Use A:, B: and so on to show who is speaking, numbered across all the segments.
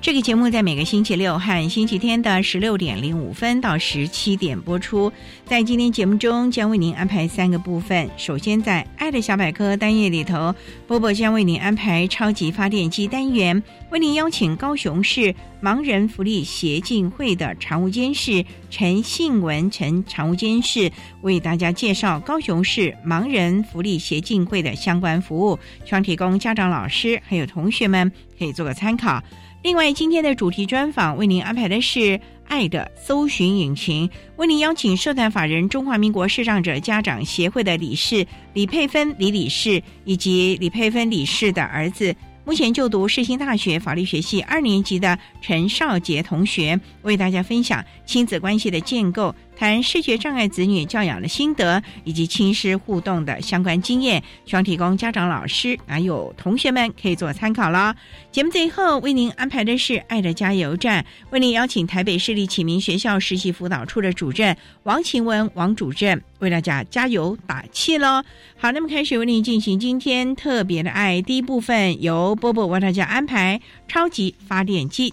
A: 这个节目在每个星期六和星期天的十六点零五分到十七点播出。在今天节目中，将为您安排三个部分。首先，在“爱的小百科”单页里头，波波将为您安排超级发电机单元，为您邀请高雄市盲人福利协进会的常务监事陈信文陈常务监事为大家介绍高雄市盲人福利协进会的相关服务，希望提供家长、老师还有同学们可以做个参考。另外，今天的主题专访为您安排的是“爱的搜寻引擎”，为您邀请社团法人中华民国视障者家长协会的理事李佩芬李理事，以及李佩芬理事的儿子，目前就读世新大学法律学系二年级的陈少杰同学，为大家分享亲子关系的建构。谈视觉障碍子女教养的心得，以及亲师互动的相关经验，希望提供家长、老师还有同学们可以做参考了。节目最后为您安排的是“爱的加油站”，为您邀请台北市立启明学校实习辅导处的主任王晴文王主任为大家加油打气喽。好，那么开始为您进行今天特别的爱第一部分，由波波为大家安排超级发电机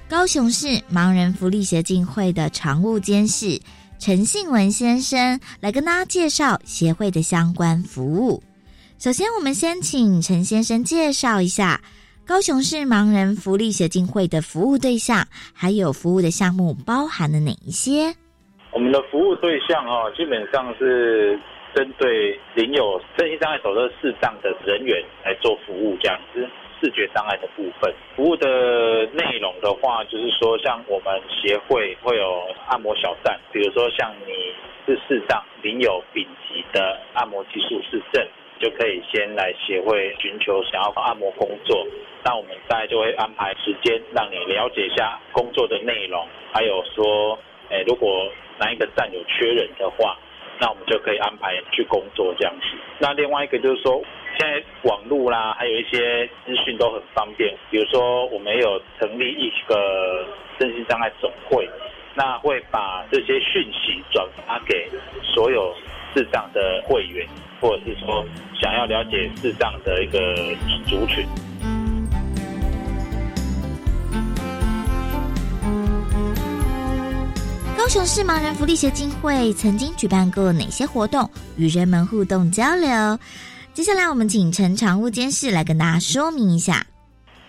B: 高雄市盲人福利协进会的常务监事陈信文先生来跟大家介绍协会的相关服务。首先，我们先请陈先生介绍一下高雄市盲人福利协进会的服务对象，还有服务的项目包含了哪一些？
C: 我们的服务对象哦，基本上是。针对领有身心障碍手册视障的人员来做服务，这样子视觉障碍的部分。服务的内容的话，就是说像我们协会会有按摩小站，比如说像你是视障，领有丙级的按摩技术视证，就可以先来协会寻求想要按摩工作。那我们大概就会安排时间让你了解一下工作的内容，还有说，诶，如果哪一个站有缺人的话。那我们就可以安排去工作这样子。那另外一个就是说，现在网络啦，还有一些资讯都很方便。比如说，我们有成立一个身心障碍总会，那会把这些讯息转发给所有智障的会员，或者是说想要了解智障的一个族群。
B: 高雄市盲人福利协进会曾经举办过哪些活动，与人们互动交流？接下来，我们请陈常务监事来跟大家说明一下。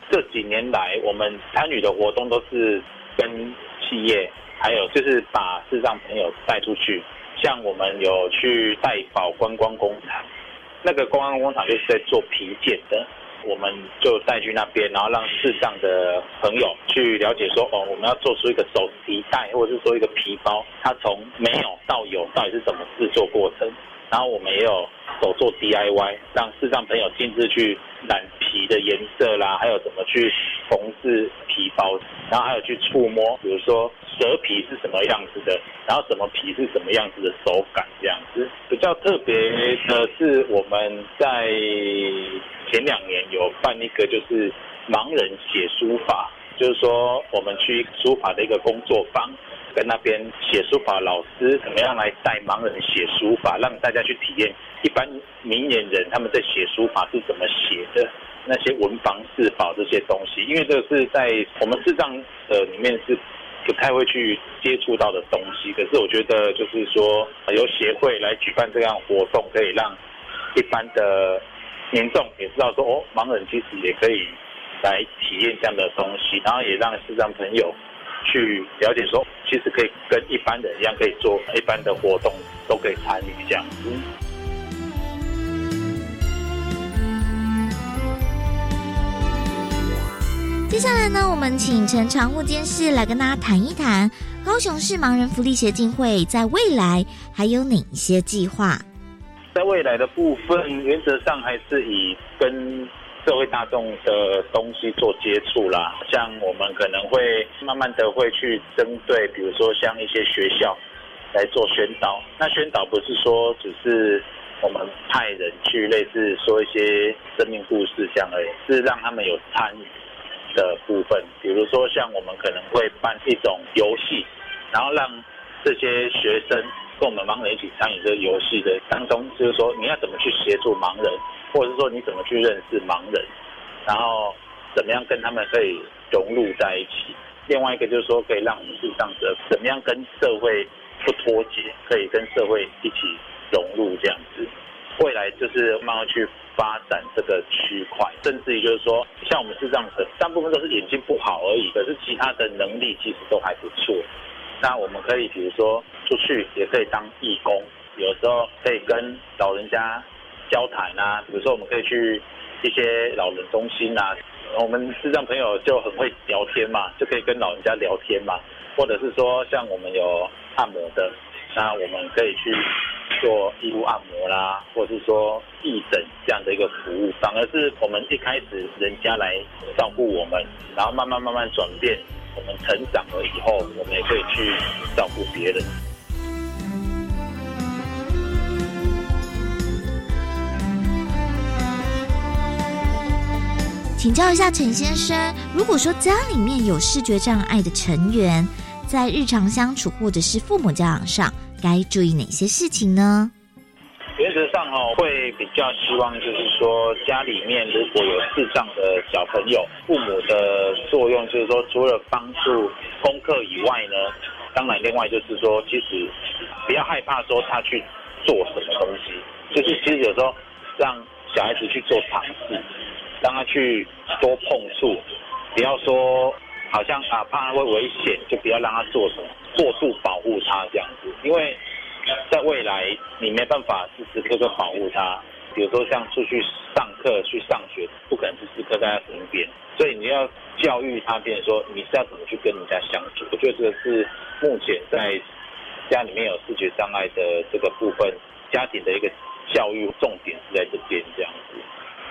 C: 这几年来，我们参与的活动都是跟企业，还有就是把视障朋友带出去。像我们有去代保观光工厂，那个观光工厂就是在做皮件的。我们就带去那边，然后让视障的朋友去了解说，哦，我们要做出一个手提袋，或者是说一个皮包，它从没有到有，到底是怎么制作过程？然后我们也有手做 DIY，让视障朋友亲自去染皮的颜色啦，还有怎么去缝制皮包，然后还有去触摸，比如说蛇皮是什么样子的，然后什么皮是什么样子的手感这样子。比较特别的是，我们在前两年有办一个就是盲人写书法，就是说我们去书法的一个工作坊。跟那边写书法老师怎么样来带盲人写书法，让大家去体验一般明眼人他们在写书法是怎么写的，那些文房四宝这些东西，因为这个是在我们视障呃里面是不太会去接触到的东西。可是我觉得就是说由协会来举办这样活动，可以让一般的民众也知道说哦，盲人其实也可以来体验这样的东西，然后也让视障朋友。去了解说，其实可以跟一般人一样，可以做一般的活动，都可以参与这样子。
B: 接下来呢，我们请陈常务监事来跟大家谈一谈高雄市盲人福利协进会在未来还有哪一些计划？
C: 在未来的部分，原则上还是以跟。社会大众的东西做接触啦，像我们可能会慢慢的会去针对，比如说像一些学校来做宣导。那宣导不是说只是我们派人去类似说一些生命故事这样而已，是让他们有参与的部分。比如说像我们可能会办一种游戏，然后让这些学生跟我们盲人一起参与这个游戏的当中，就是说你要怎么去协助盲人。或者是说你怎么去认识盲人，然后怎么样跟他们可以融入在一起？另外一个就是说，可以让我们视障者怎么样跟社会不脱节，可以跟社会一起融入这样子。未来就是慢慢去发展这个区块，甚至于就是说，像我们视障者，大部分都是眼睛不好而已，可是其他的能力其实都还不错。那我们可以比如说出去也可以当义工，有时候可以跟老人家。交谈啊，比如说我们可以去一些老人中心啊，我们视障朋友就很会聊天嘛，就可以跟老人家聊天嘛，或者是说像我们有按摩的，那我们可以去做义务按摩啦，或者是说义诊这样的一个服务，反而是我们一开始人家来照顾我们，然后慢慢慢慢转变，我们成长了以后，我们也可以去照顾别人。
B: 请教一下陈先生，如果说家里面有视觉障碍的成员，在日常相处或者是父母教养上，该注意哪些事情呢？
C: 原则上哦，会比较希望就是说，家里面如果有视障的小朋友，父母的作用就是说，除了帮助功课以外呢，当然另外就是说，其实不要害怕说他去做什么东西，就是其实有时候让小孩子去做尝试。让他去多碰触，不要说好像啊怕他会危险，就不要让他做什么过度保护他这样子，因为在未来你没办法时时刻刻保护他，比如说像出去上课去上学，不可能时时刻在他身边，所以你要教育他，变成说你是要怎么去跟人家相处。我觉得这个是目前在家里面有视觉障碍的这个部分，家庭的一个教育重点是在这边这样子。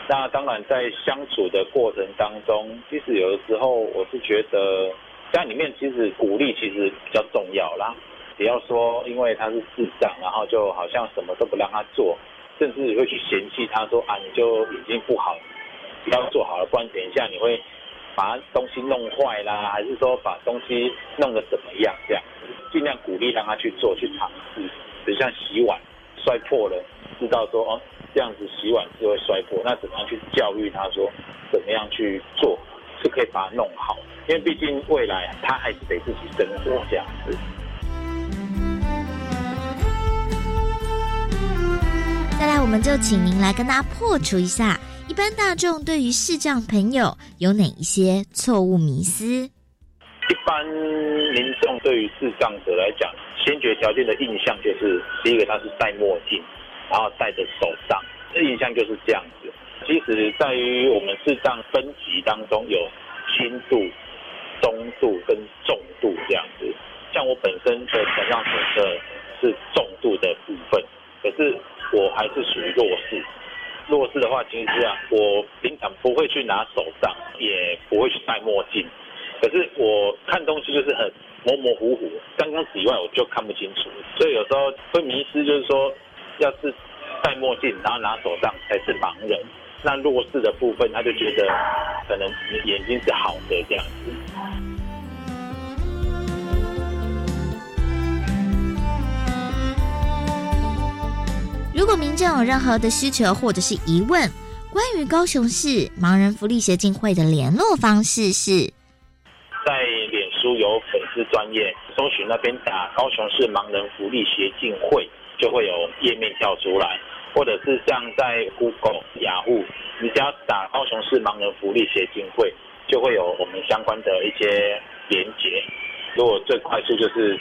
C: 那当然，在相处的过程当中，其实有的时候我是觉得家里面其实鼓励其实比较重要啦。不要说因为他是智障，然后就好像什么都不让他做，甚至会去嫌弃他说啊，你就眼睛不好，不要做好了，不然等一下你会把东西弄坏啦，还是说把东西弄得怎么样？这样尽量鼓励让他去做，去尝试。比如像洗碗摔破了，知道说哦。这样子洗碗是会摔破，那怎么样去教育他说，怎么样去做是可以把它弄好？因为毕竟未来他还是得自己生活这样子。
B: 再来，我们就请您来跟大家破除一下，一般大众对于视障朋友有哪一些错误迷思？
C: 一般民众对于视障者来讲，先决条件的印象就是第一个，他是戴墨镜。然后戴在手上，这印象就是这样子。其实，在于我们视障分级当中，有轻度、中度跟重度这样子。像我本身的残障手册是重度的部分，可是我还是属于弱势。弱势的话，其实这样，我平常不会去拿手杖，也不会去戴墨镜，可是我看东西就是很模模糊糊，刚刚以外我就看不清楚，所以有时候会迷失，就是说，要是戴墨镜然后拿手杖才是盲人。那弱势的部分，他就觉得可能眼睛是好的这样子。
B: 如果民众有任何的需求或者是疑问，关于高雄市盲人福利协进会的联络方式是，
C: 在脸书有粉丝专业，搜寻那边打高雄市盲人福利协进会，就会有页面跳出来。或者是像在 Google、雅虎，你只要打高雄市盲人福利协进会，就会有我们相关的一些连结。如果最快速就是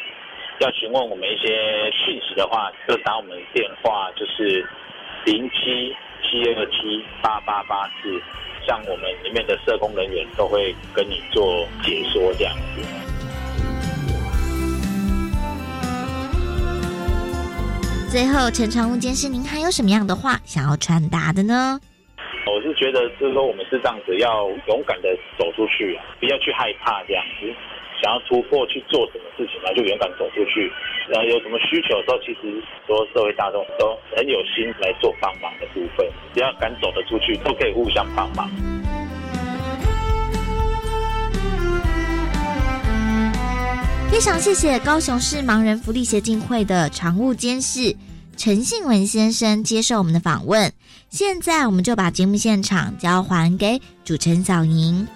C: 要询问我们一些讯息的话，就打我们电话，就是零七七二七八八八四，像我们里面的社工人员都会跟你做解说这样子。
B: 最后，陈长务监事，您还有什么样的话想要传达的呢？
C: 我是觉得，就是说，我们是这样子，要勇敢的走出去，不要去害怕这样子。想要突破去做什么事情呢，就勇敢走出去。然后有什么需求的时候，其实说社会大众都很有心来做帮忙的部分，只要敢走得出去，都可以互相帮忙。
B: 非常谢谢高雄市盲人福利协进会的常务监事陈信文先生接受我们的访问。现在我们就把节目现场交还给主持人小莹。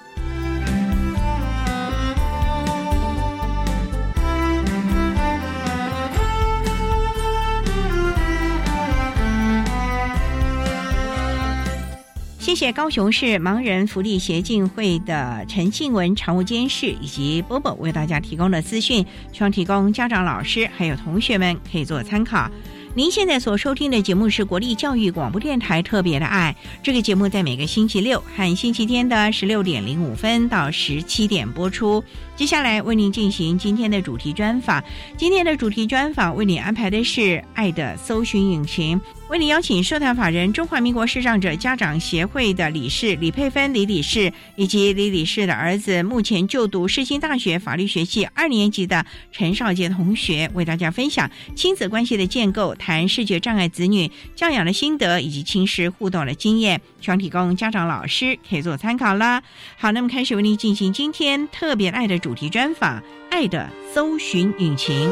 A: 谢谢高雄市盲人福利协进会的陈信文常务监事以及波波为大家提供的资讯，希望提供家长、老师还有同学们可以做参考。您现在所收听的节目是国立教育广播电台特别的爱，这个节目在每个星期六和星期天的十六点零五分到十七点播出。接下来为您进行今天的主题专访，今天的主题专访为您安排的是爱的搜寻引擎。为你邀请社团法人中华民国视障者家长协会的理事李佩芬李理事，以及李理事的儿子，目前就读世新大学法律学系二年级的陈少杰同学，为大家分享亲子关系的建构，谈视觉障碍子女教养的心得，以及亲师互动的经验，希望提供家长老师可以做参考啦。好，那么开始为您进行今天特别爱的主题专访，爱的搜寻引擎。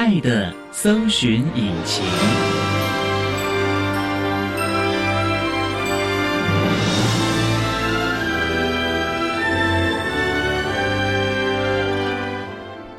D: 爱的搜寻引擎。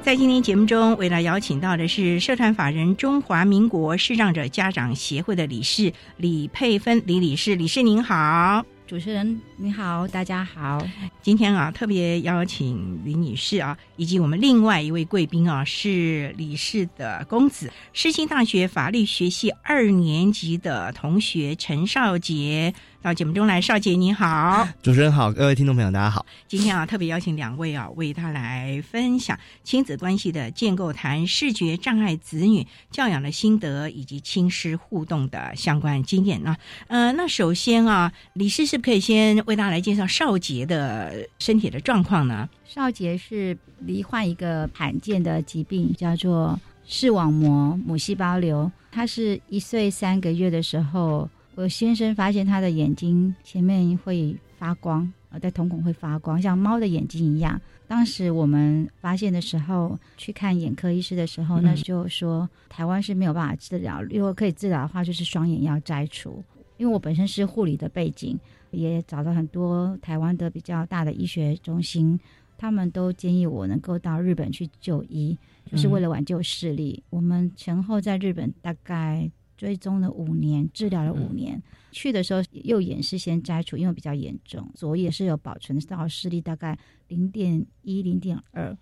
A: 在今天节目中，为了邀请到的是社团法人中华民国视障者家长协会的理事李佩芬李理事，理事您好。
E: 主持人你好，大家好。
A: 今天啊，特别邀请李女士啊，以及我们另外一位贵宾啊，是李氏的公子，世新大学法律学系二年级的同学陈少杰。到节目中来，少杰你好，
F: 主持人好，各位听众朋友大家好。
A: 今天啊，特别邀请两位啊，为他来分享亲子关系的建构，谈视觉障碍子女教养的心得，以及亲师互动的相关经验呢。呃，那首先啊，李师是不是可以先为大家来介绍少杰的身体的状况呢？
E: 少杰是罹患一个罕见的疾病，叫做视网膜母细胞瘤。他是一岁三个月的时候。我先生发现他的眼睛前面会发光，呃，在瞳孔会发光，像猫的眼睛一样。当时我们发现的时候，去看眼科医师的时候，那就说台湾是没有办法治疗，如果可以治疗的话，就是双眼要摘除。因为我本身是护理的背景，也找了很多台湾的比较大的医学中心，他们都建议我能够到日本去就医，就是为了挽救视力。我们前后在日本大概。追踪了五年，治疗了五年。去的时候右眼是先摘除，因为比较严重；左眼是有保存到视力大概零点一、零点二。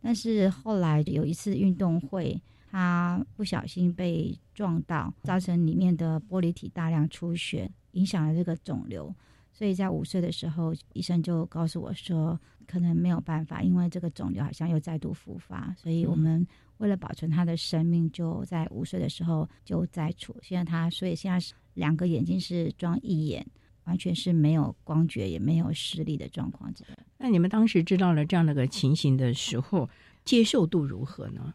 E: 但是后来有一次运动会，他不小心被撞到，造成里面的玻璃体大量出血，影响了这个肿瘤。所以在五岁的时候，医生就告诉我说，可能没有办法，因为这个肿瘤好像又再度复发，所以我们为了保存他的生命，就在五岁的时候就摘除。现在他，所以现在是两个眼睛是装义眼。完全是没有光觉也没有视力的状况。
A: 那你们当时知道了这样的个情形的时候，接受度如何呢？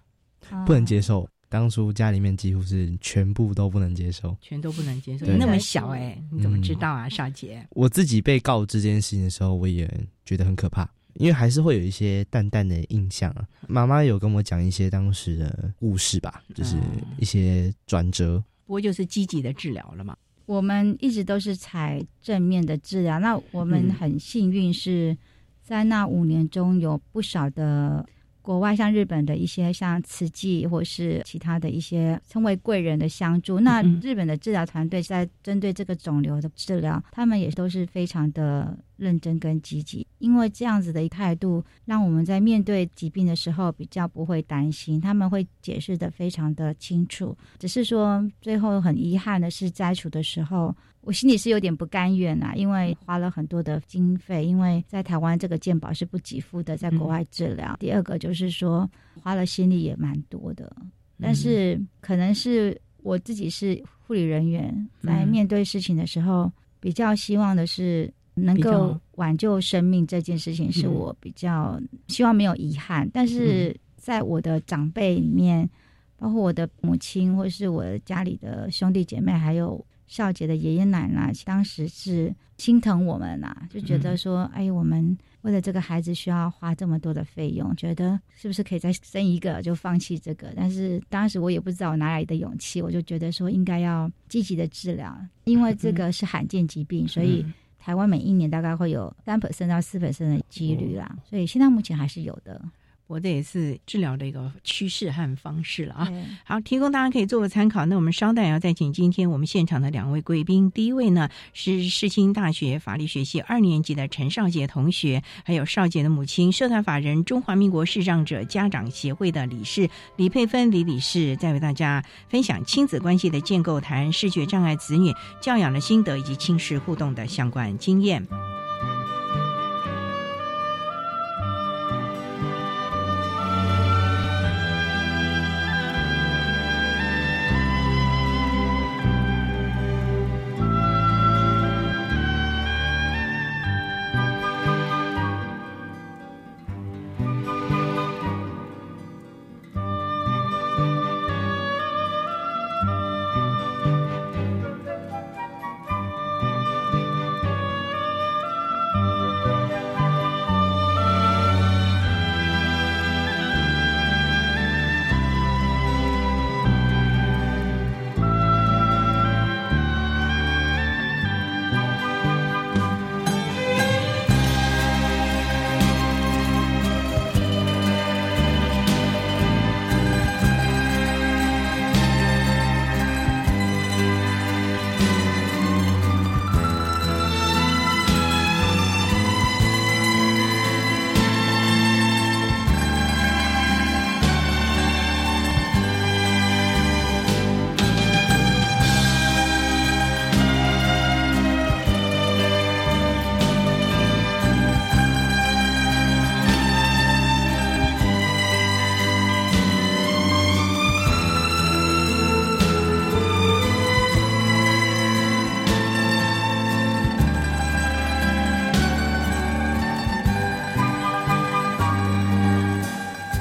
F: 不能接受。当初家里面几乎是全部都不能接受，
A: 全都不能接受。你那么小哎，你怎么知道啊，少杰？
F: 我自己被告知这件事情的时候，我也觉得很可怕，因为还是会有一些淡淡的印象啊。妈妈有跟我讲一些当时的故事吧，就是一些转折。
A: 不过就是积极的治疗了嘛。
E: 我们一直都是采正面的治疗，那我们很幸运是在那五年中有不少的。国外像日本的一些像慈济或是其他的一些称为贵人的相助，那日本的治疗团队在针对这个肿瘤的治疗，他们也都是非常的认真跟积极。因为这样子的一态度，让我们在面对疾病的时候比较不会担心，他们会解释的非常的清楚。只是说最后很遗憾的是摘除的时候。我心里是有点不甘愿啊，因为花了很多的经费，因为在台湾这个健保是不给付的，在国外治疗。第二个就是说花了心力也蛮多的，但是可能是我自己是护理人员，在面对事情的时候，比较希望的是能够挽救生命这件事情，是我比较希望没有遗憾。但是在我的长辈里面，包括我的母亲，或是我家里的兄弟姐妹，还有。少杰的爷爷奶奶当时是心疼我们呐，就觉得说，哎，我们为了这个孩子需要花这么多的费用，觉得是不是可以再生一个就放弃这个？但是当时我也不知道我哪来的勇气，我就觉得说应该要积极的治疗，因为这个 是罕见疾病，所以台湾每一年大概会有三 percent 到四 percent 的几率啦，所以现在目前还是有的。
A: 我这也是治疗的一个趋势和方式了啊！好，提供大家可以做个参考。那我们稍待要再请今天我们现场的两位贵宾。第一位呢是世新大学法律学系二年级的陈少杰同学，还有少杰的母亲，社团法人中华民国视障者家长协会的理事李佩芬李理事，在为大家分享亲子关系的建构，谈视觉障碍子女教养的心得以及亲师互动的相关经验。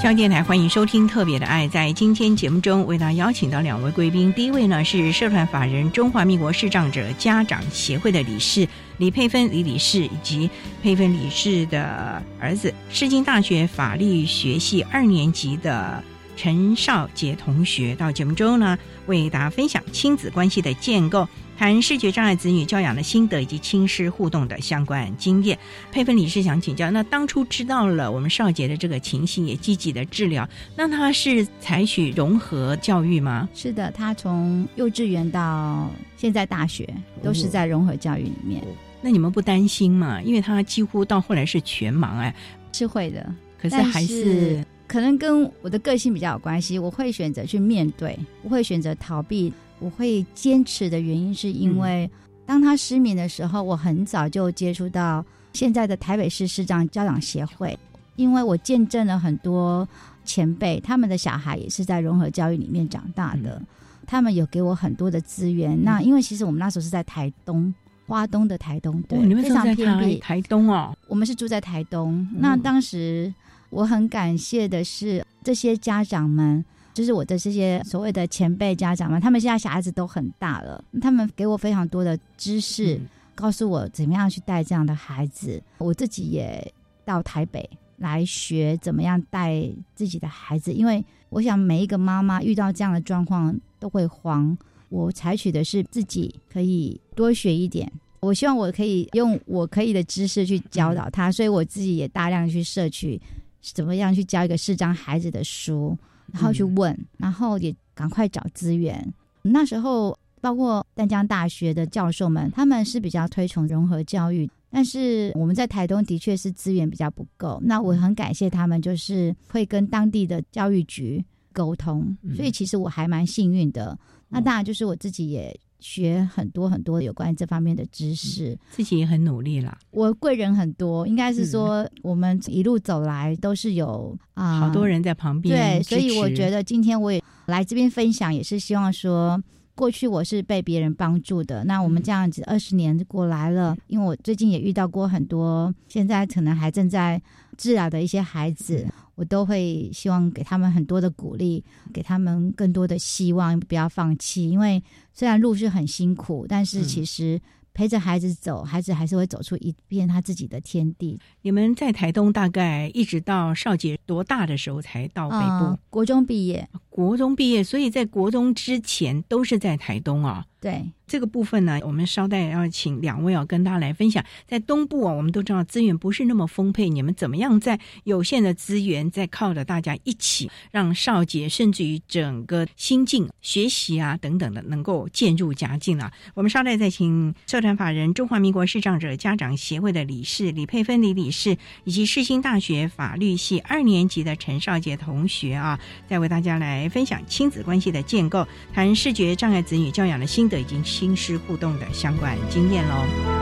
A: 上电台欢迎收听《特别的爱》。在今天节目中，为大家邀请到两位贵宾。第一位呢是社团法人中华民国视障者家长协会的理事李佩芬李理事，以及佩芬理事的儿子，世经大学法律学系二年级的陈少杰同学。到节目中呢，为大家分享亲子关系的建构。谈视觉障碍子女教养的心得以及亲师互动的相关经验。佩芬理事想请教，那当初知道了我们少杰的这个情形，也积极的治疗，那他是采取融合教育吗？
E: 是的，他从幼稚园到现在大学都是在融合教育里面。
A: 那你们不担心吗？因为他几乎到后来是全盲，哎，
E: 是会的，
A: 可是还是
E: 可能跟我的个性比较有关系。我会选择去面对，不会选择逃避。我会坚持的原因是因为当他失明的时候，我很早就接触到现在的台北市市长家长协会，因为我见证了很多前辈，他们的小孩也是在融合教育里面长大的，他们有给我很多的资源。那因为其实我们那时候是在台东。花东的台东，对，非常偏僻。
A: 台东哦，
E: 我们是住在台东。那当时我很感谢的是这些家长们，就是我的这些所谓的前辈家长们，他们现在小孩子都很大了，他们给我非常多的知识，告诉我怎么样去带这样的孩子。我自己也到台北来学怎么样带自己的孩子，因为我想每一个妈妈遇到这样的状况都会慌。我采取的是自己可以多学一点，我希望我可以用我可以的知识去教导他，所以我自己也大量去摄取怎么样去教一个视障孩子的书，然后去问，然后也赶快找资源。那时候包括淡江大学的教授们，他们是比较推崇融合教育，但是我们在台东的确是资源比较不够。那我很感谢他们，就是会跟当地的教育局沟通，所以其实我还蛮幸运的。那当然，就是我自己也学很多很多有关这方面的知识，
A: 自己也很努力啦。
E: 我贵人很多，应该是说我们一路走来都是有啊，
A: 好多人在旁边。
E: 对，所以我觉得今天我也来这边分享，也是希望说，过去我是被别人帮助的。那我们这样子二十年过来了，因为我最近也遇到过很多，现在可能还正在治疗的一些孩子。我都会希望给他们很多的鼓励，给他们更多的希望，不要放弃。因为虽然路是很辛苦，但是其实陪着孩子走，孩子还是会走出一片他自己的天地。
A: 你们在台东大概一直到少杰多大的时候才到北部？
E: 国中毕业，
A: 国中毕业，所以在国中之前都是在台东啊。
E: 对。
A: 这个部分呢，我们稍待要请两位要跟大家来分享。在东部啊，我们都知道资源不是那么丰沛，你们怎么样在有限的资源，在靠着大家一起，让少杰甚至于整个心境、学习啊等等的，能够渐入佳境啊。我们稍待再请社团法人中华民国视障者家长协会的理事李佩芬李理事，以及世新大学法律系二年级的陈少杰同学啊，再为大家来分享亲子关系的建构，谈视觉障碍子女教养的心得已经。心师互动的相关经验喽。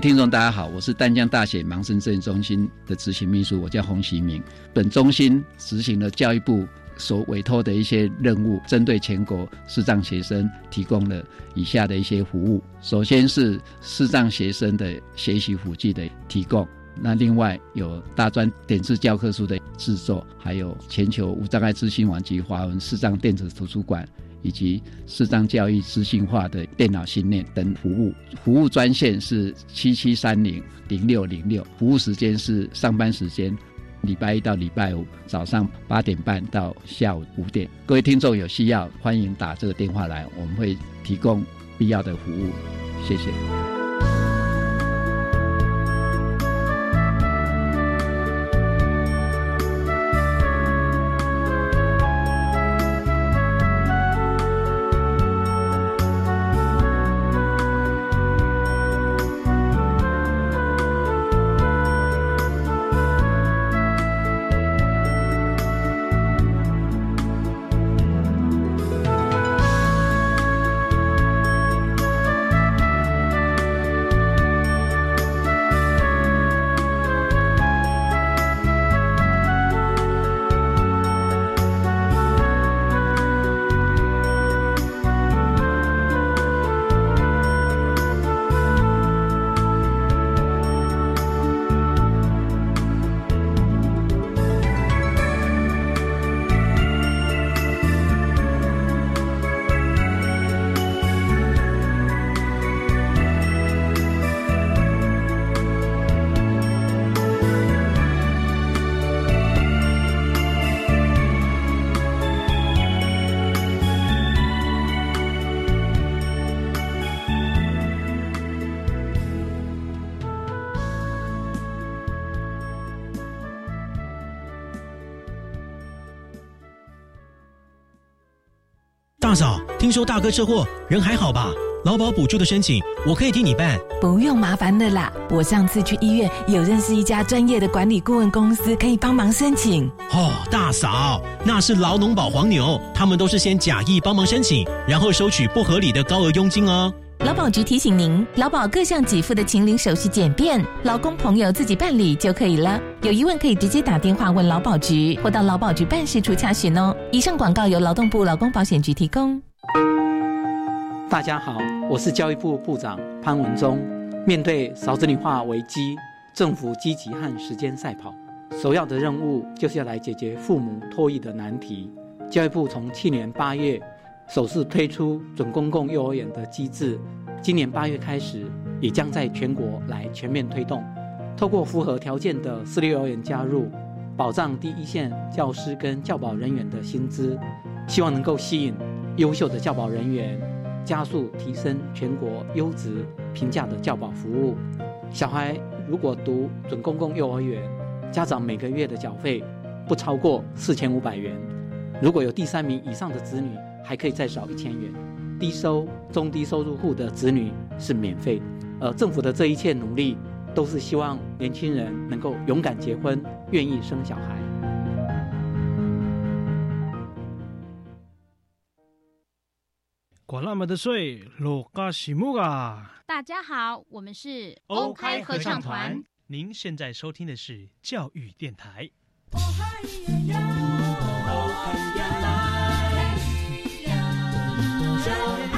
G: 听众，大家好，我是丹江大学盲生摄影中心的执行秘书，我叫洪喜明。本中心执行了教育部所委托的一些任务，针对全国视障学生提供了以下的一些服务。首先是视障学生的学习辅具的提供，那另外有大专点字教科书的制作，还有全球无障碍资讯网及华文视障电子图书馆。以及视障教育资讯化的电脑训练等服务，服务专线是七七三零零六零六，服务时间是上班时间，礼拜一到礼拜五早上八点半到下午五点。各位听众有需要，欢迎打这个电话来，我们会提供必要的服务。谢谢。
H: 大嫂，听说大哥车祸，人还好吧？劳保补助的申请，我可以替你办。
I: 不用麻烦的啦，我上次去医院有认识一家专业的管理顾问公司，可以帮忙申请。
H: 哦，大嫂，那是劳农保黄牛，他们都是先假意帮忙申请，然后收取不合理的高额佣金哦。
I: 劳保局提醒您，劳保各项给付的请领手续简便，劳工朋友自己办理就可以了。有疑问可以直接打电话问劳保局，或到劳保局办事处查询哦。以上广告由劳动部劳工保险局提供。
J: 大家好，我是教育部部长潘文忠。面对少子女化危机，政府积极和时间赛跑，首要的任务就是要来解决父母托育的难题。教育部从去年八月。首次推出准公共幼儿园的机制，今年八月开始，也将在全国来全面推动。透过符合条件的私立幼儿园加入，保障第一线教师跟教保人员的薪资，希望能够吸引优秀的教保人员，加速提升全国优质平价的教保服务。小孩如果读准公共幼儿园，家长每个月的缴费不超过四千五百元。如果有第三名以上的子女，还可以再少一千元，低收、中低收入户的子女是免费。而政府的这一切努力，都是希望年轻人能够勇敢结婚，愿意生小孩。
K: 管那么的水，落嘎西木啊！
L: 大家好，我们是
K: OK 合唱团。您现在收听的是教育电台。
A: 教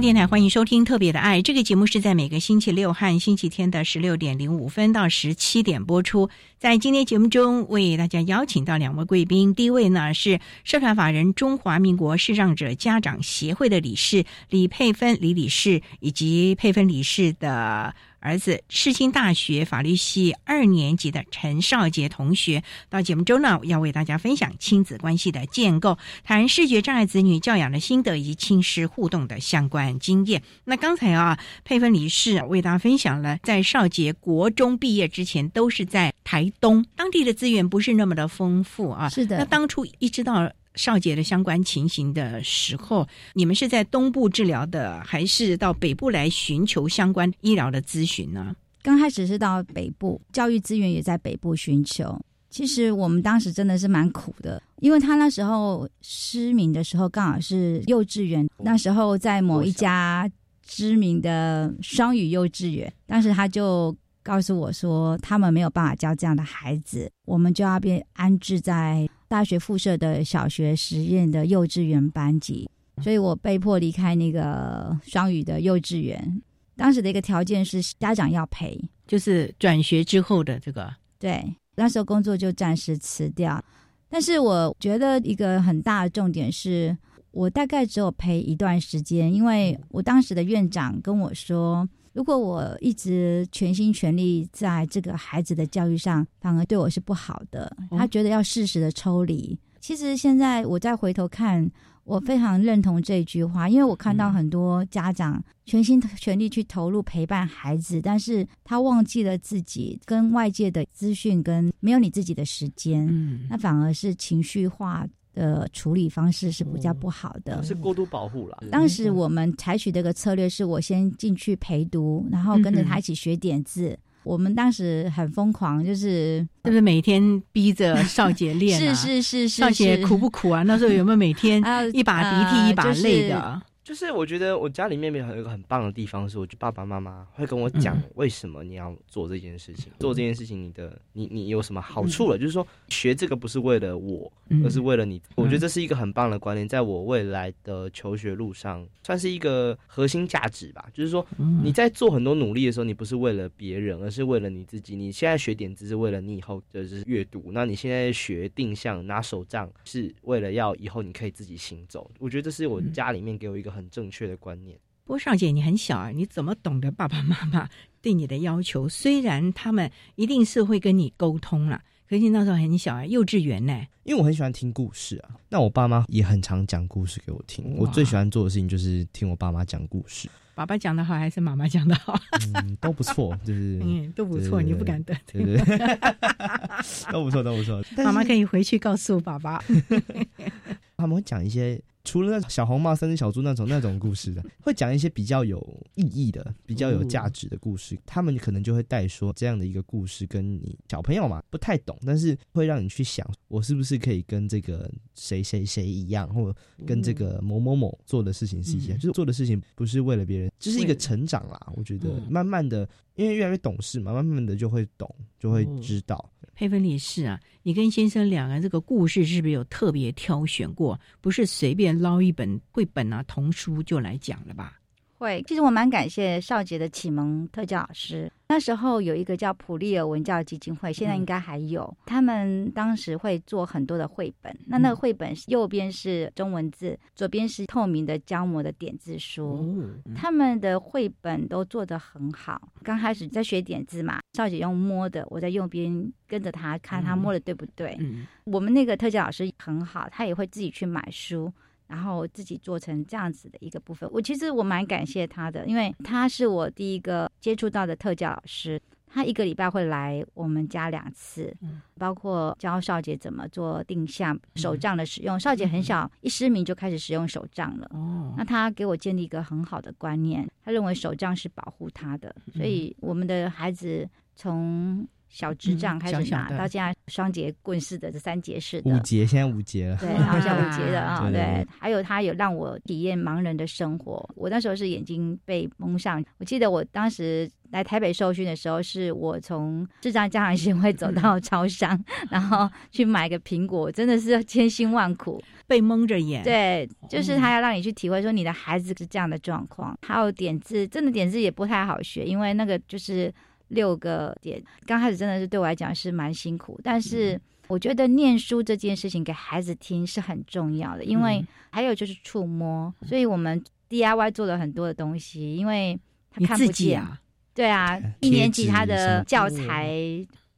A: 电台欢迎收听《特别的爱》这个节目，是在每个星期六和星期天的十六点零五分到十七点播出。在今天节目中，为大家邀请到两位贵宾。第一位呢是社团法人中华民国视障者家长协会的理事李佩芬李理事，以及佩芬理事的。儿子世新大学法律系二年级的陈少杰同学到节目中呢，要为大家分享亲子关系的建构，谈视觉障碍子女教养的心得以及亲师互动的相关经验。那刚才啊，佩芬女士为大家分享了，在少杰国中毕业之前，都是在台东，当地的资源不是那么的丰富啊。
E: 是的，
A: 那当初一知道。少杰的相关情形的时候，你们是在东部治疗的，还是到北部来寻求相关医疗的咨询呢？
E: 刚开始是到北部，教育资源也在北部寻求。其实我们当时真的是蛮苦的，因为他那时候失明的时候刚好是幼稚园，那时候在某一家知名的双语幼稚园，当时他就告诉我说，他们没有办法教这样的孩子，我们就要被安置在。大学附设的小学实验的幼稚园班级，所以我被迫离开那个双语的幼稚园。当时的一个条件是家长要陪，
A: 就是转学之后的这个。
E: 对，那时候工作就暂时辞掉。但是我觉得一个很大的重点是，我大概只有陪一段时间，因为我当时的院长跟我说。如果我一直全心全力在这个孩子的教育上，反而对我是不好的。他觉得要适时的抽离。其实现在我再回头看，我非常认同这句话，因为我看到很多家长全心全力去投入陪伴孩子，但是他忘记了自己跟外界的资讯，跟没有你自己的时间，那反而是情绪化。的处理方式是比较不好的，
M: 是过度保护了。
E: 当时我们采取这个策略，是我先进去陪读，然后跟着他一起学点字。我们当时很疯狂，就是
A: 是不是每天逼着少杰练？
E: 是是是是，
A: 少杰苦不苦啊？那时候有没有每天 一把鼻涕一把泪的？
F: 就是我觉得我家里面有一个很棒的地方，是我觉得爸爸妈妈会跟我讲
A: 嗯
F: 为什么你要做这件事情，做这件事情你的你你有什么好处了？就是说学这个不是为了我，
A: 嗯
F: 而是为了你。我觉得这是一个很棒的观念，在我未来的求学路上算是一个核心价值吧。就是说
A: 嗯
F: 你在做很多努力的时候，你不是为了别人，而是为了你自己。你现在学点子是为了你以后就是阅读，那你现在学定向拿手杖是为了要以后你可以自己行走。我觉得这是我家里面给我一个很正确的观念。
A: 不过少姐你很小啊，你怎么懂得爸爸妈妈对你的要求？虽然他们一定是会跟你沟通啦，可是你那时候很小啊，幼稚园呢、
F: 因为我很喜欢听故事啊，那我爸妈也很常讲故事给我听。我最喜欢做的事情就是听我爸妈讲故事，
A: 爸爸讲的好还是妈妈讲的好？
F: 嗯，都不错，就是
A: 嗯都不错你不敢得
F: 对对对，都不错，都不错。
A: 妈妈可以回去告诉爸爸。
F: 他们会讲一些除了那小红帽、三只小猪那种那种故事的，会讲一些比较有意义的、比较有价值的故事。他们可能就会带说这样的一个故事，跟你小朋友嘛不太懂，但是会让你去想，我是不是可以跟这个谁谁谁一样，或者跟这个某某某做的事情是一样，就是做的事情不是为了别人，这是一个成长啦。我觉得慢慢的，因为越来越懂事嘛，慢慢的就会懂，就会知道。
A: 佩芬女士啊，你跟先生两个这个故事是不是有特别挑选过？不是随便捞一本绘本啊、童书就来讲了吧？
E: 会，其实我蛮感谢少杰的启蒙特教老师。那时候有一个叫普利尔文教基金会，现在应该还有。他们当时会做很多的绘本，那那个绘本右边是中文字，左边是透明的胶膜的点字书。他们的绘本都做得很好。刚开始在学点字嘛，少杰用摸的，我在右边跟着他看他摸的对不对。
A: 嗯
E: 我们那个特教老师很好，他也会自己去买书。然后自己做成这样子的一个部分，我其实我蛮感谢他的，因为他是我第一个接触到的特教老师。他一个礼拜会来我们家两次，包括教少姐怎么做定向手杖的使用。少姐很小，一失明就开始使用手杖了。
A: 哦，
E: 那他给我建立一个很好的观念，他认为手杖是保护他的，所以我们的孩子从小智障开始拿，
A: 嗯小小
E: 到现在双节棍式的、这三节式的。
F: 五节现在五节了，
E: 对，好像五节的 啊，
F: 对。对
E: 对，还有他有让我体验盲人的生活。我那时候是眼睛被蒙上，我记得我当时来台北受训的时候，是我从智障家长协会走到超商，然后去买个苹果，真的是千辛万苦，
A: 被蒙着眼。
E: 对，就是他要让你去体会说你的孩子是这样的状况。还有点字，真的点字也不太好学，因为那个就是六个点，刚开始真的是对我来讲是蛮辛苦，但是。我觉得念书这件事情给孩子听是很重要的，因为
A: 嗯
E: 还有就是触摸，所以我们 DIY 做了很多的东西，因为他看不见。
A: 啊，
E: 对啊，一年级他的教材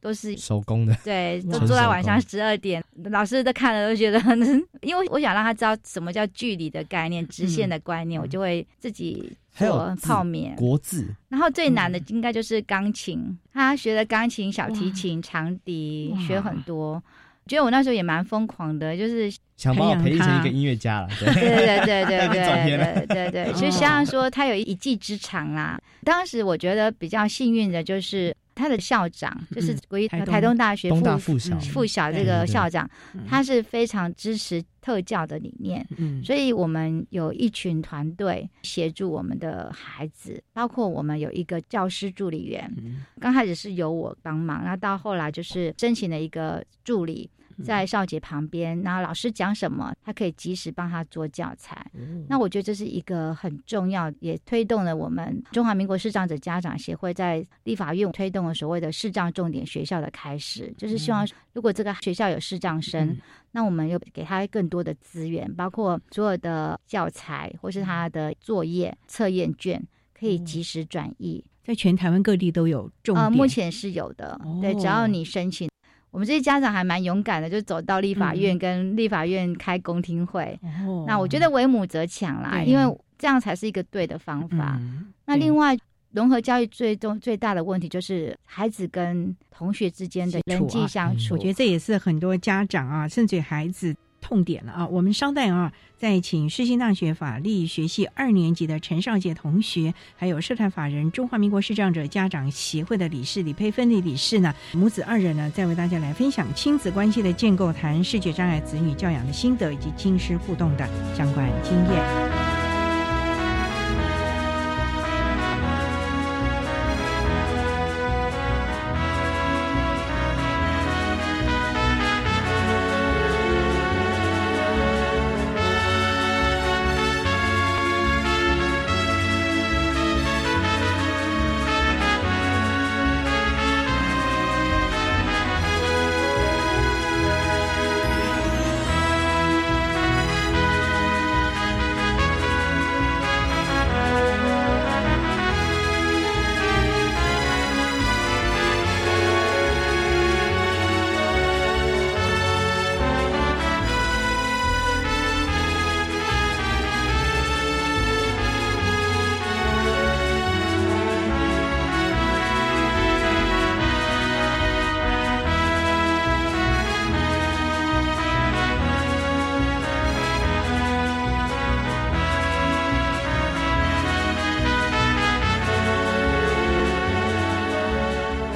E: 都是
F: 手工的，
E: 对，都
F: 纯
E: 做到晚上
F: 工
E: 十二点，老师都看了都觉得很，因为我想让他知道什么叫距离的概念、直线的观念，我就会自己做
F: 还有
E: 泡面。
F: 国字，
E: 然后最难的应该就是钢琴，他学了钢琴、小提琴、长笛，学很多。觉得我那时候也蛮疯狂的，就是
F: 想把我培育成一个音乐家了。
E: 对对 对对对对对对，就像说他有一技之长啦。当时我觉得比较幸运的就是他的校长，就是国立
A: 台东
E: 大学附
F: 附小
E: 这个校长
A: 嗯，
E: 他是非常支持特教的理念。
A: 嗯，
E: 所以我们有一群团队协助我们的孩子，包括我们有一个教师助理员，
A: 嗯
E: 刚开始是由我帮忙，那到后来就是申请了一个助理。
A: 嗯
E: 在少杰旁边，然后老师讲什么，他可以及时帮他做教材。
A: 嗯
E: 那我觉得这是一个很重要，也推动了我们中华民国视障者家长协会在立法院推动了所谓的视障重点学校的开始，就是希望如果这个学校有视障生，
A: 嗯
E: 那我们又给他更多的资源，包括所有的教材或是他的作业、测验卷，可以及时转译。
A: 在全台湾各地都有重
E: 呃，
A: 点。
E: 目前是有的，对，只要你申请。我们这些家长还蛮勇敢的，就走到立法院跟立法院开公听会。
A: 哦
E: 那我觉得为母则强啦，因为这样才是一个对的方法。
A: 嗯
E: 那另外，融合教育最重最大的问题就是孩子跟同学之间的人际相处。
A: 我觉得这也是很多家长啊，甚至孩子痛点了啊。我们稍待啊，再请世新大学法律学系二年级的陈少杰同学，还有社团法人中华民国视障者家长协会的理事李佩芬的理事呢，母子二人呢，再为大家来分享亲子关系的建构，谈视觉障碍子女教养的心得以及亲师互动的相关经验。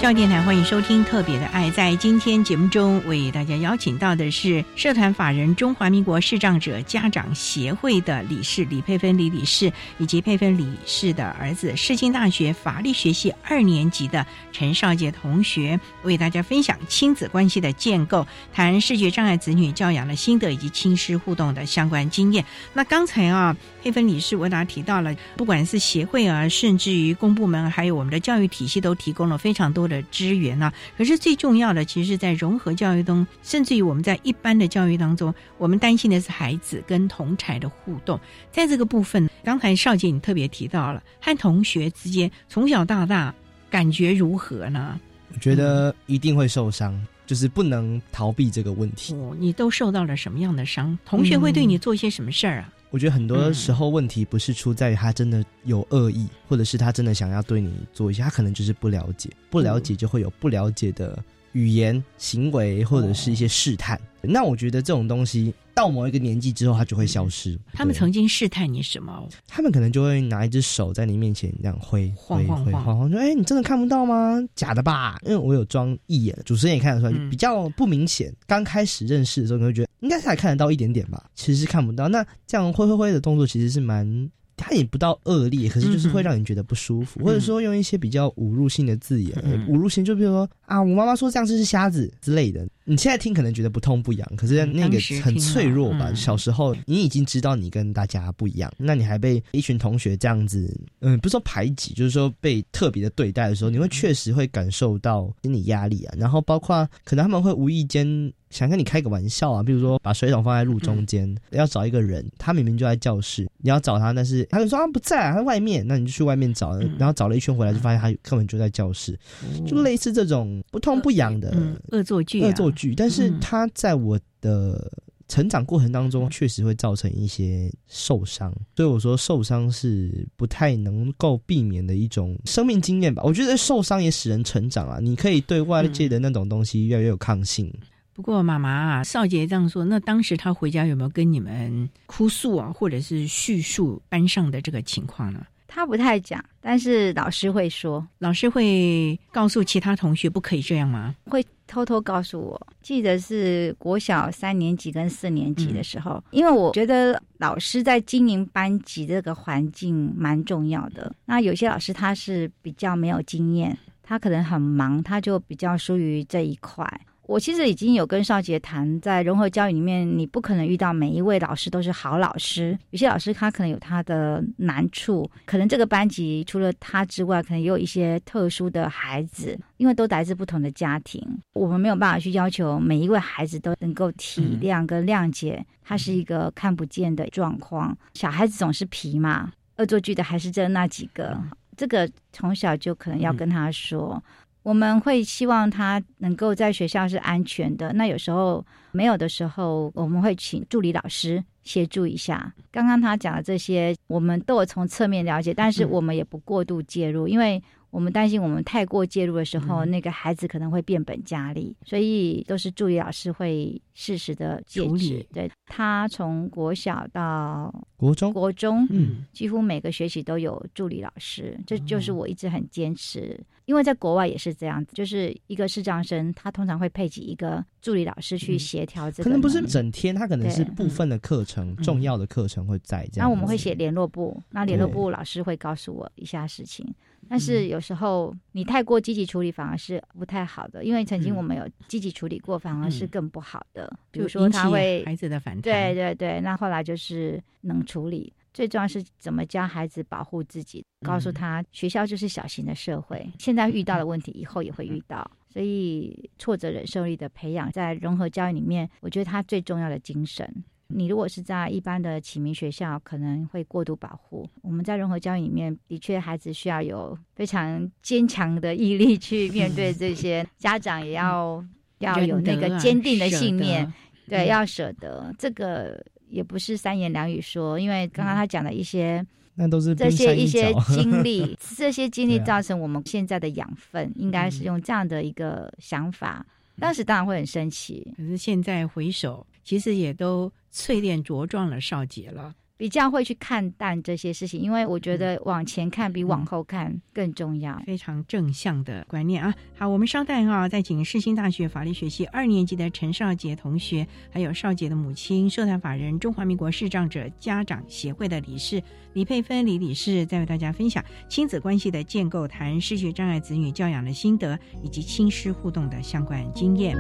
A: 教电台欢迎收听《特别的爱》。在今天节目中，为大家邀请到的是社团法人中华民国视障者家长协会的理事李佩芬李理事，以及佩芬理事的儿子世新大学法律学系二年级的陈少杰同学，为大家分享亲子关系的建构，谈视觉障碍子女教养的心得以及亲师互动的相关经验。那刚才啊，佩芬理事为大家提到了，不管是协会啊，甚至于公部门，还有我们的教育体系，都提供了非常多的资源啊。可是最重要的，其实是在融合教育中，甚至于我们在一般的教育当中，我们担心的是孩子跟同才的互动。在这个部分，刚才少杰你特别提到了，和同学之间从小到大感觉如何呢？
F: 我觉得一定会受伤，就是不能逃避这个问题。
A: 哦，你都受到了什么样的伤？同学会对你做一些什么事儿啊？
F: 我觉得很多时候问题不是出在于他真的有恶意，或者是他真的想要对你做一些，他可能就是不了解，不了解就会有不了解的语言、行为或者是一些试探。那我觉得这种东西到某一个年纪之后，它就会消失。
A: 他们曾经试探你什么？
F: 他们可能就会拿一只手在你面前这样挥
A: 晃晃晃
F: 晃晃，说：“哎，你真的看不到吗？假的吧？因为我有装一眼，主持人也看得出来，比较不明显。刚开始认识的时候，你会觉得应该是还看得到一点点吧，其实是看不到。那这样挥挥挥的动作，其实是蛮……它也不到恶劣，可是就是会让你觉得不舒服，或者说用一些比较侮辱性的字眼，侮辱性就比如说啊，我妈妈说这样子是瞎子之类的。你现在听可能觉得不痛不痒，可是那个很脆弱吧？小时候你已经知道你跟大家不一样，那你还被一群同学这样子，嗯，不是说排挤，就是说被特别的对待的时候，你会确实会感受到心理压力啊。然后包括可能他们会无意间想跟你开个玩笑啊，比如说把水桶放在路中间，要找一个人，他明明就在教室，你要找他，但是他就说他不在，他在外面，那你就去外面找，然后找了一圈回来，就发现他根本就在教室，就类似这种不痛不痒的
A: 恶作剧，
F: 恶作剧，但是他在我的成长过程当中，确实会造成一些受伤，所以我说受伤是不太能够避免的一种生命经验吧。我觉得受伤也使人成长啊，你可以对外界的那种东西越来越有抗性。
A: 不过妈妈啊，少杰这样说，那当时他回家有没有跟你们哭诉啊，或者是叙述班上的这个情况呢？
E: 他不太讲，但是老师会说，
A: 老师会告诉其他同学不可以这样吗？
E: 会偷偷告诉我。记得是国小三年级跟四年级的时候，因为我觉得老师在经营班级这个环境蛮重要的。那有些老师他是比较没有经验，他可能很忙，他就比较疏于这一块。我其实已经有跟少杰谈，在融合教育里面，你不可能遇到每一位老师都是好老师。有些老师他可能有他的难处，可能这个班级除了他之外，可能也有一些特殊的孩子，因为都来自不同的家庭，我们没有办法去要求每一位孩子都能够体谅跟谅解，他是一个看不见的状况。小孩子总是皮嘛，恶作剧的还是这那几个，这个从小就可能要跟他说。我们会希望他能够在学校是安全的。那有时候没有的时候，我们会请助理老师协助一下。刚刚他讲的这些，我们都有从侧面了解，但是我们也不过度介入，因为我们担心我们太过介入的时候，那个孩子可能会变本加厉。所以都是助理老师会适时的处理。对他从国小到
F: 国中，
E: 国中，嗯，几乎每个学期都有助理老师，这就是我一直很坚持。因为在国外也是这样子，就是一个视障生，他通常会配给一个助理老师去协调这个。
F: 可能不是整天，他可能是部分的课程，重要的课程会在这样。
E: 那我们会写联络部，那联络部老师会告诉我一下事情。但是有时候你太过积极处理，反而是不太好的。因为曾经我们有积极处理过，反而是更不好的。比如说他会
A: 孩子的反弹，
E: 对对对。那后来就是能处理。最重要是怎么教孩子保护自己，告诉他学校就是小型的社会，现在遇到的问题以后也会遇到，所以挫折忍受力的培养在融合教育里面，我觉得它最重要的精神。你如果是在一般的启明学校，可能会过度保护；我们在融合教育里面，的确孩子需要有非常坚强的毅力去面对这些，家长也要要有那个坚定的信念，对，要舍得。这个。也不是三言两语说，因为刚刚他讲的一些，
F: 那都是
E: 这些一些 经历，这些经历造成我们现在的养分，应该是用这样的一个想法。当时当然会很生气，
A: 可是现在回首，其实也都淬炼茁壮了少杰了。
E: 比较会去看淡这些事情，因为我觉得往前看比往后看更重要，
A: 非常正向的观念啊。好，我们稍待哈，再请世新大学法律学系二年级的陈少杰同学，还有少杰的母亲，社团法人中华民国视障者家长协会的理事李佩芬李理事，再为大家分享亲子关系的建构，谈视学障碍子女教养的心得，以及亲师互动的相关经验。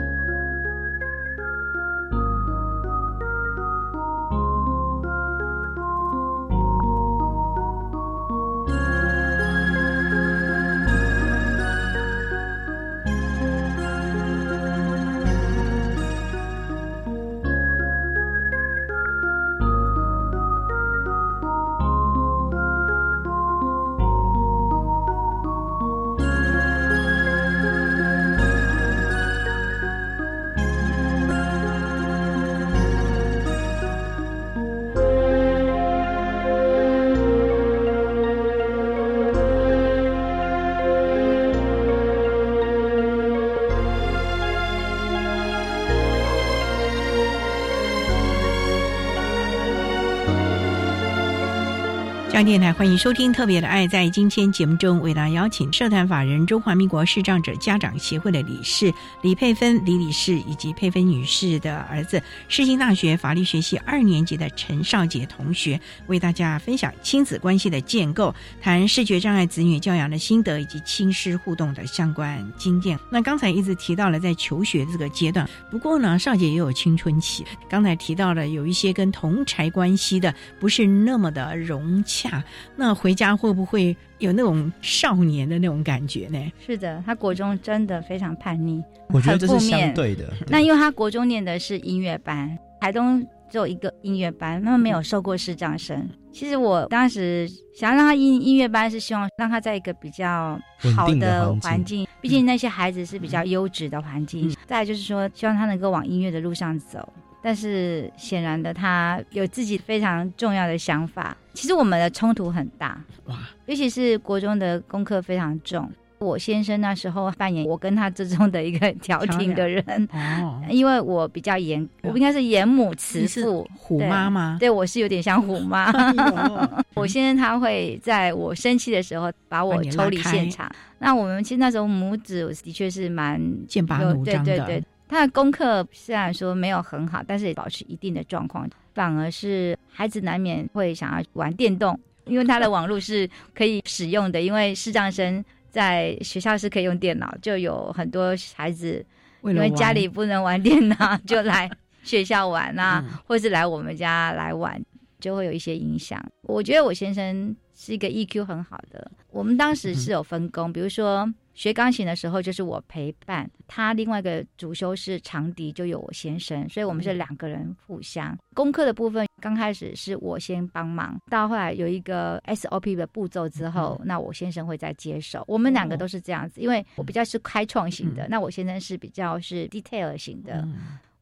A: 央电台欢迎收听《特别的爱》。在今天节目中，为大家邀请社团法人中华民国视障者家长协会的理事李佩芬李理事，以及佩芬女士的儿子，世新大学法律学系二年级的陈少杰同学，为大家分享亲子关系的建构，谈视觉障碍子女教养的心得，以及亲师互动的相关经验。那刚才一直提到了在求学这个阶段，不过呢，少杰也有青春期。刚才提到了有一些跟同柴关系的，不是那么的融洽。那回家会不会有那种少年的那种感觉呢？
E: 是的，他国中真的非常叛逆，
F: 我觉得这是相对的。
E: 那因为他国中念的是音乐班，台东只有一个音乐班，他们没有受过视障生。其实我当时想要让他音音乐班，是希望让他在一个比较好的环境，毕竟那些孩子是比较优质的环境。再就是说，希望他能够往音乐的路上走。但是显然的，他有自己非常重要的想法。其实我们的冲突很大，哇！尤其是国中的功课非常重。我先生那时候扮演我跟他之中的一个调停的人，哦，因为我比较严，我应该是严母慈父，
A: 虎妈吗？
E: 对，我是有点像虎妈。我先生他会在我生气的时候把我抽离现场。那我们其实那时候母子的确是蛮
A: 剑拔弩张的。
E: 他的功课虽然说没有很好，但是也保持一定的状况。反而是孩子难免会想要玩电动，因为他的网络是可以使用的。因为视障生在学校是可以用电脑，就有很多孩子因为家里不能玩电脑，就来学校玩啊，或是来我们家来玩，就会有一些影响。我觉得我先生是一个 EQ 很好的。我们当时是有分工，比如说。学钢琴的时候就是我陪伴他，另外一个主修是长笛，就有我先生，所以我们是两个人互相。功课的部分刚开始是我先帮忙，到后来有一个 SOP 的步骤之后，那我先生会再接手。我们两个都是这样子，因为我比较是开创型的，那我先生是比较是 detail 型的。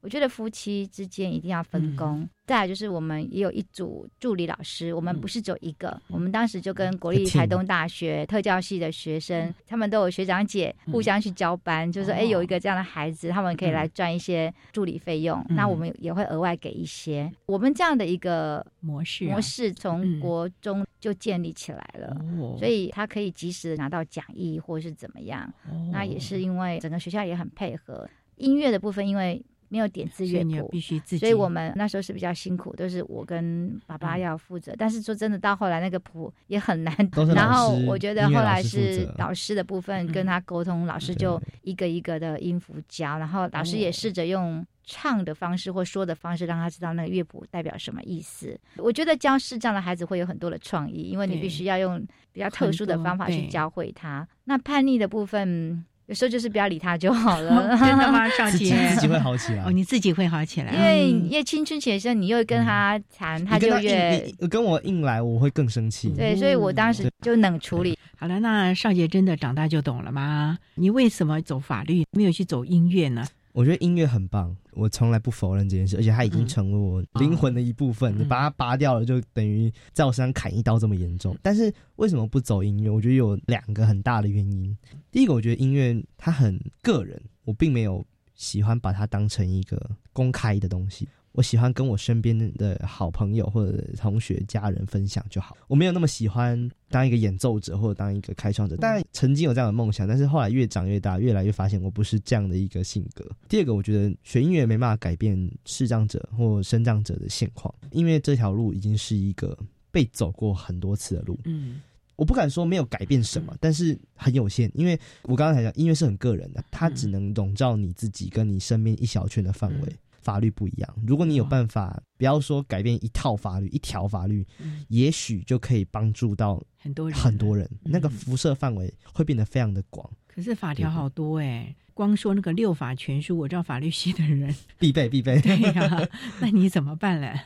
E: 我觉得夫妻之间一定要分工。再来就是我们也有一组助理老师，我们不是只有一个。我们当时就跟国立台东大学特教系的学生，他们都有学长姐互相去交班，就是哎有一个这样的孩子，他们可以来赚一些助理费用，那我们也会额外给一些。我们这样的一个
A: 模式
E: 模式从国中就建立起来了，所以他可以及时的拿到讲义或是怎么样。那也是因为整个学校也很配合音乐的部分，因为。没有点字乐谱，
A: 必须自己。
E: 所以我们那时候是比较辛苦，都是我跟爸爸要负责。但是说真的，到后来那个谱也很难。然后我觉得后来是老师的部分跟他沟通，老师就一个一个的音符教，然后老师也试着用唱的方式或说的方式让他知道那个乐谱代表什么意思。我觉得教视障的孩子会有很多的创意，因为你必须要用比较特殊的方法去教会他。那叛逆的部分。有时候就是不要理他就好了，
A: 真的吗？少杰
F: 自己会好起来
A: 哦，你自己会好起来，
E: 因为因为青春期的时候，你又跟他谈，他就越
F: 跟我硬来，我会更生气。
E: 对，所以我当时就冷处理。
A: 好了，那少杰真的长大就懂了吗？你为什么走法律，没有去走音乐呢？
F: 我觉得音乐很棒，我从来不否认这件事，而且它已经成为我灵魂的一部分。你把它拔掉了，就等于在我身上砍一刀这么严重。但是为什么不走音乐？我觉得有两个很大的原因。第一个，我觉得音乐它很个人，我并没有喜欢把它当成一个公开的东西。我喜欢跟我身边的好朋友或者同学、家人分享就好。我没有那么喜欢当一个演奏者或者当一个开创者。但曾经有这样的梦想，但是后来越长越大，越来越发现我不是这样的一个性格。第二个，我觉得学音乐没办法改变视障者或身障者的现况，因为这条路已经是一个被走过很多次的路。
A: 嗯。
F: 我不敢说没有改变什么，但是很有限，因为我刚刚才讲，音乐是很个人的，它只能笼罩你自己跟你身边一小圈的范围。法律不一样，如果你有办法，不要说改变一套法律、一条法律，也许就可以帮助到
A: 很多人。
F: 很多人，那个辐射范围会变得非常的广。
A: 可是法条好多哎，光说那个六法全书，我知道法律系的人
F: 必备必备。
A: 对呀，那你怎么办嘞？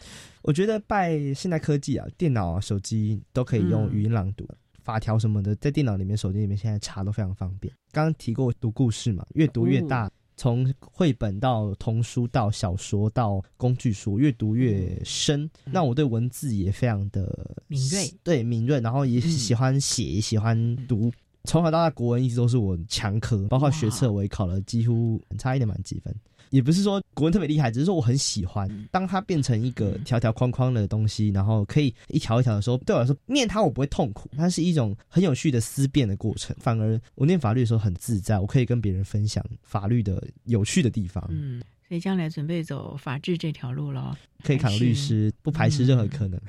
F: 我觉得拜现代科技啊，电脑、啊、手机都可以用语音朗读，法条什么的，在电脑里面、手机里面现在查都非常方便。刚刚提过读故事嘛，越读越大。从绘本到童书到小说到工具书，越读越深。那我对文字也非常的
A: 敏锐，
F: 对敏锐，然后也喜欢写，也喜欢读。从小到大，国文一直都是我强科，包括学测我也考了几乎差一点满几分。也不是说国文特别厉害，只是说我很喜欢。当它变成一个条条框框的东西，然后可以一条一条的时候，对我来说念它我不会痛苦，它是一种很有趣的思辨的过程。反而我念法律的时候很自在，我可以跟别人分享法律的有趣的地方。
A: 嗯。所以将来准备走法治这条路了，
F: 可以考律师，不排斥任何可能。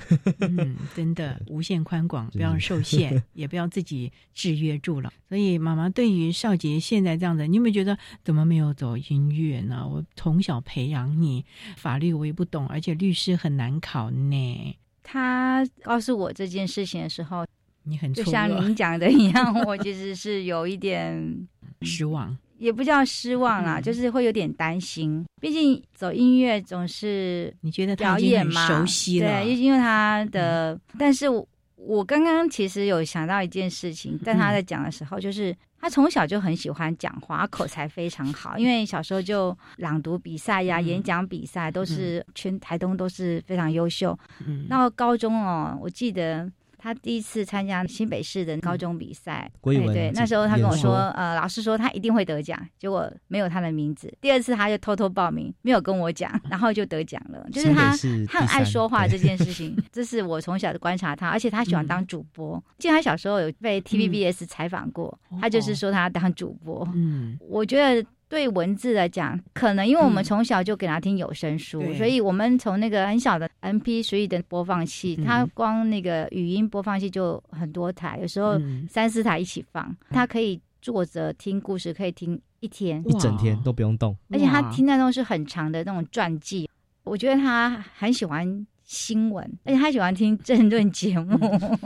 A: 嗯，真的无限宽广，不要受限，也不要自己制约住了。所以妈妈对于少杰现在这样的，你有没有觉得怎么没有走音乐呢？我从小培养你，法律我也不懂，而且律师很难考呢。
E: 他告诉我这件事情的时候，
A: 你很
E: 就像您讲的一样，我其实是有一点
A: 失望。
E: 也不叫失望啦，就是会有点担心。毕竟走音乐总是
A: 你觉得
E: 表演嘛，
A: 熟悉
E: 了，对，因为他的。但是我我刚刚其实有想到一件事情，但他在讲的时候，就是他从小就很喜欢讲话，口才非常好，因为小时候就朗读比赛呀、演讲比赛都是全台东都是非常优秀。嗯，到高中哦，我记得。他第一次参加新北市的高中比赛，对对，那时候他跟我说，呃，老师说他一定会得奖，结果没有他的名字。第二次他就偷偷报名，没有跟我讲，然后就得奖了。就是他他很爱说话这件事情，这是我从小的观察他，而且他喜欢当主播。记得他小时候有被 TVBS 采访过，他就是说他当主播。嗯，我觉得。对文字来讲，可能因为我们从小就给他听有声书，所以我们从那个很小的 M P 随意的播放器，他光那个语音播放器就很多台，有时候三四台一起放，他可以坐着听故事，可以听一天
F: 一整天都不用动，
E: 而且他听那种是很长的那种传记，我觉得他很喜欢新闻，而且他喜欢听政论节目，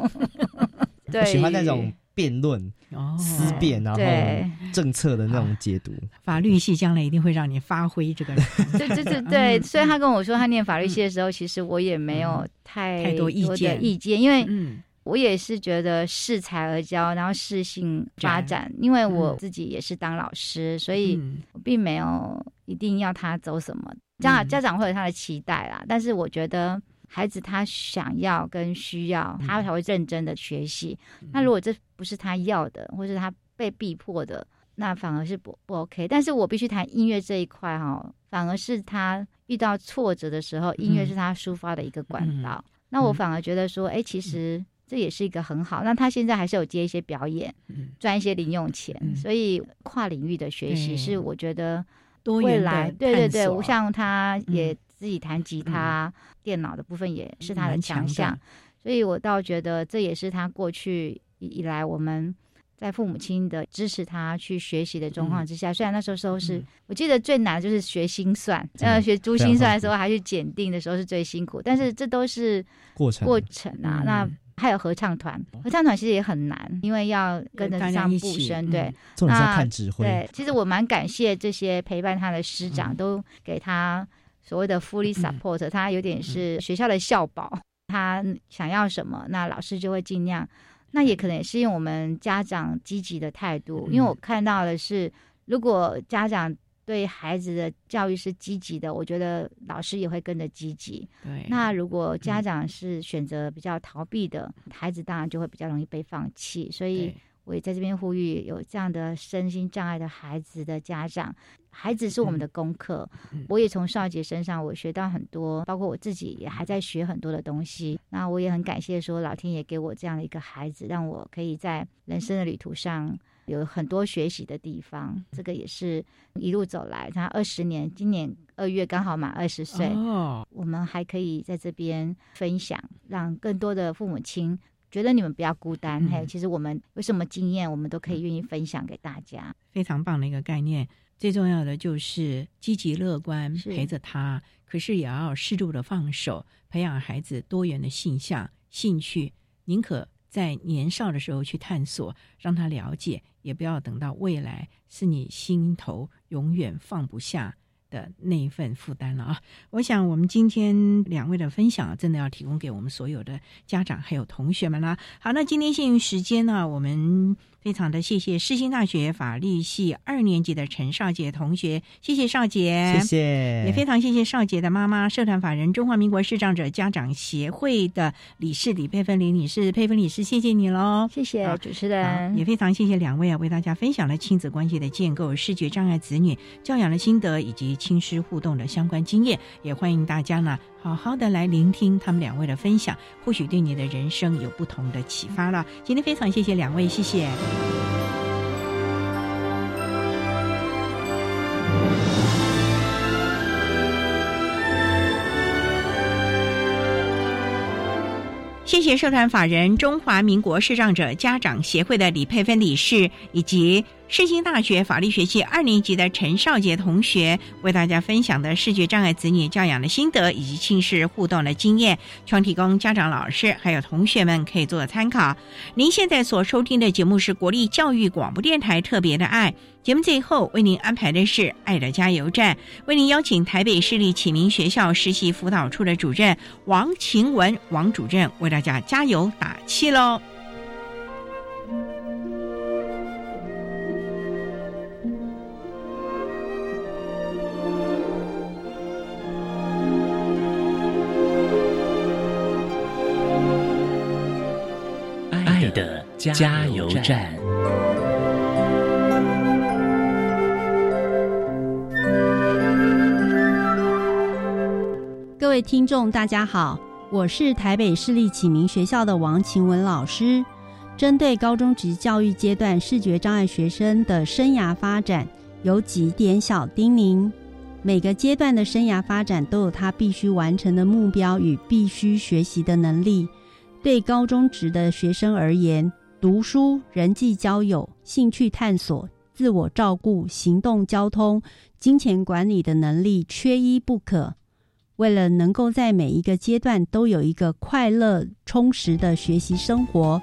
E: 对，
F: 喜欢那种。辩论、思辨，然后政策的那种解读，
A: 法律系将来一定会让你发挥这个。
E: 对对对对，所以他跟我说他念法律系的时候，其实我也没有太
A: 太多意见。
E: 意见，因为我也是觉得适才而教，然后适性发展。因为我自己也是当老师，所以并没有一定要他走什么。家家长会有他的期待啦，但是我觉得。孩子他想要跟需要，他才会认真的学习。那如果这不是他要的，或是他被逼迫的，那反而是不不 OK。但是我必须谈音乐这一块哈，反而是他遇到挫折的时候，音乐是他抒发的一个管道。那我反而觉得说，哎，其实这也是一个很好。那他现在还是有接一些表演，赚一些零用钱，所以跨领域的学习是我觉得未来对对对，像他也。自己弹吉他，电脑的部分也是他的强项，所以我倒觉得这也是他过去以来我们在父母亲的支持他去学习的状况之下，虽然那时候时候是我记得最难的就是学心算，呃，学珠心算的时候 还是检定的时候是最辛苦，但是这都是
F: 过程
E: 过程啊。那还有合唱团，合唱团其实也很难，因为要跟得上步声，对，
F: 那看指挥。
E: 对，其实我蛮感谢这些陪伴他的师长，都给他。所谓的 fully support，他有点是学校的校宝，他想要什么，那老师就会尽量。那也可能也是因为我们家长积极的态度，因为我看到的是，如果家长对孩子的教育是积极的，我觉得老师也会跟着积极。
A: 对。
E: 那如果家长是选择比较逃避的，孩子当然就会比较容易被放弃。所以我也在这边呼吁，有这样的身心障碍的孩子的家长。孩子是我们的功课。我也从少杰身上我学到很多，包括我自己也还在学很多的东西。那我也很感谢说老天爷给我这样的一个孩子，让我可以在人生的旅途上有很多学习的地方。这个也是一路走来，他二十年，今年二月刚好满二十岁，我们还可以在这边分享，让更多的父母亲。觉得你们不要孤单，还有，其实我们有什么经验，我们都可以愿意分享给大家。
A: 非常棒的一个概念，最重要的就是积极乐观陪着他，可是也要适度的放手，培养孩子多元的性向、兴趣，宁可在年少的时候去探索，让他了解，也不要等到未来是你心头永远放不下。的那一份负担了啊！我想我们今天两位的分享，真的要提供给我们所有的家长还有同学们啦。好，那今天幸运时间呢，我们。非常的谢谢世新大学法律系二年级的陈少杰同学，谢谢少杰，
F: 谢谢，
A: 也非常谢谢少杰的妈妈，社团法人中华民国视障者家长协会的理事李佩芬李女士，佩芬女士，谢谢你喽，
E: 谢谢主持人，
A: 也非常谢谢两位啊，为大家分享了亲子关系的建构、视觉障碍子女教养的心得以及亲师互动的相关经验，也欢迎大家呢。好好的来聆听他们两位的分享，或许对你的人生有不同的启发了。今天非常谢谢两位，谢谢。谢谢社团法人中华民国视障者家长协会的李佩芬理事以及。世新大学法律学系二年级的陈少杰同学为大家分享的视觉障碍子女教养的心得以及亲视互动的经验，希望提供家长、老师还有同学们可以做参考。您现在所收听的节目是国立教育广播电台特别的爱节目，最后为您安排的是爱的加油站，为您邀请台北市立启明学校实习辅导处的主任王晴文王主任为大家加油打气喽。
D: 加油站。
M: 各位听众，大家好，我是台北市立启明学校的王晴雯老师。针对高中职教育阶段视觉障碍学生的生涯发展，有几点小叮咛。每个阶段的生涯发展都有他必须完成的目标与必须学习的能力。对高中职的学生而言，读书、人际交友、兴趣探索、自我照顾、行动交通、金钱管理的能力缺一不可。为了能够在每一个阶段都有一个快乐充实的学习生活，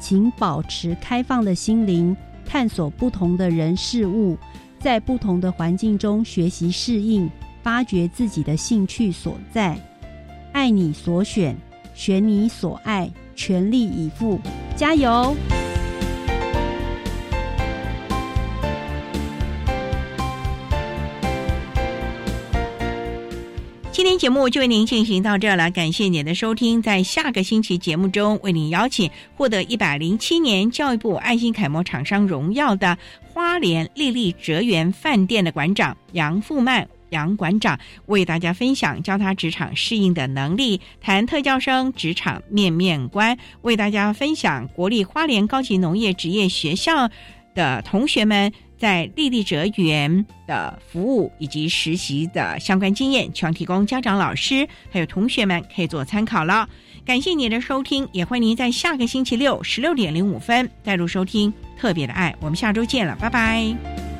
M: 请保持开放的心灵，探索不同的人事物，在不同的环境中学习适应，发掘自己的兴趣所在，爱你所选，选你所爱。全力以赴，加油！
A: 今天节目就为您进行到这了，感谢您的收听。在下个星期节目中，为您邀请获得一百零七年教育部爱心楷模厂商荣耀的花莲丽丽哲园饭店的馆长杨富曼。杨馆长为大家分享教他职场适应的能力，谈特教生职场面面观，为大家分享国立花莲高级农业职业学校的同学们在丽丽哲园的服务以及实习的相关经验，希望提供家长、老师还有同学们可以做参考了。感谢您的收听，也欢迎您在下个星期六十六点零五分再度收听特别的爱。我们下周见了，拜拜。